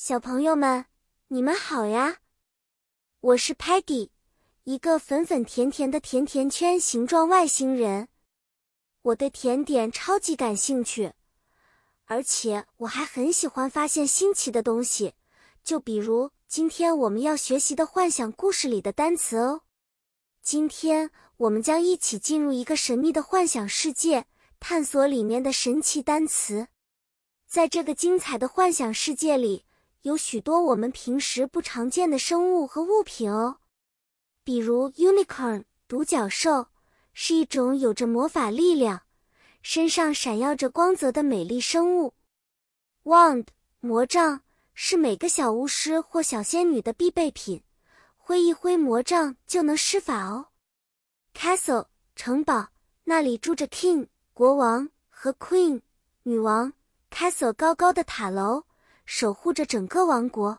小朋友们，你们好呀！我是 Peggy，一个粉粉甜甜的甜甜圈形状外星人。我对甜点超级感兴趣，而且我还很喜欢发现新奇的东西。就比如今天我们要学习的幻想故事里的单词哦。今天我们将一起进入一个神秘的幻想世界，探索里面的神奇单词。在这个精彩的幻想世界里。有许多我们平时不常见的生物和物品哦，比如 unicorn 独角兽是一种有着魔法力量、身上闪耀着光泽的美丽生物。wand 魔杖是每个小巫师或小仙女的必备品，挥一挥魔杖就能施法哦。castle 城堡，那里住着 king 国王和 queen 女王。castle 高高的塔楼。守护着整个王国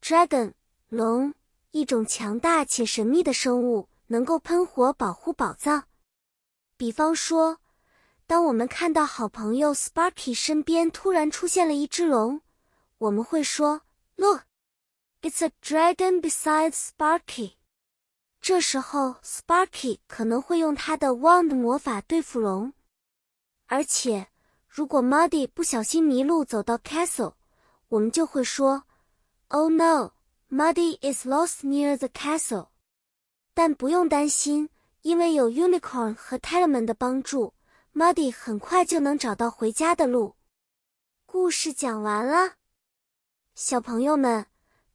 ，dragon 龙，一种强大且神秘的生物，能够喷火保护宝藏。比方说，当我们看到好朋友 Sparky 身边突然出现了一只龙，我们会说：“Look, it's a dragon beside Sparky。”这时候，Sparky 可能会用他的 wand 魔法对付龙。而且，如果 Muddy 不小心迷路走到 castle，我们就会说，Oh no, Muddy is lost near the castle。但不用担心，因为有 Unicorn 和 Talman 的帮助，Muddy 很快就能找到回家的路。故事讲完了，小朋友们，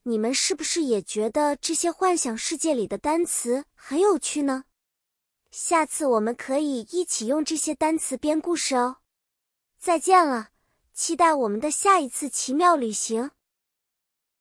你们是不是也觉得这些幻想世界里的单词很有趣呢？下次我们可以一起用这些单词编故事哦。再见了。期待我们的下一次奇妙旅行。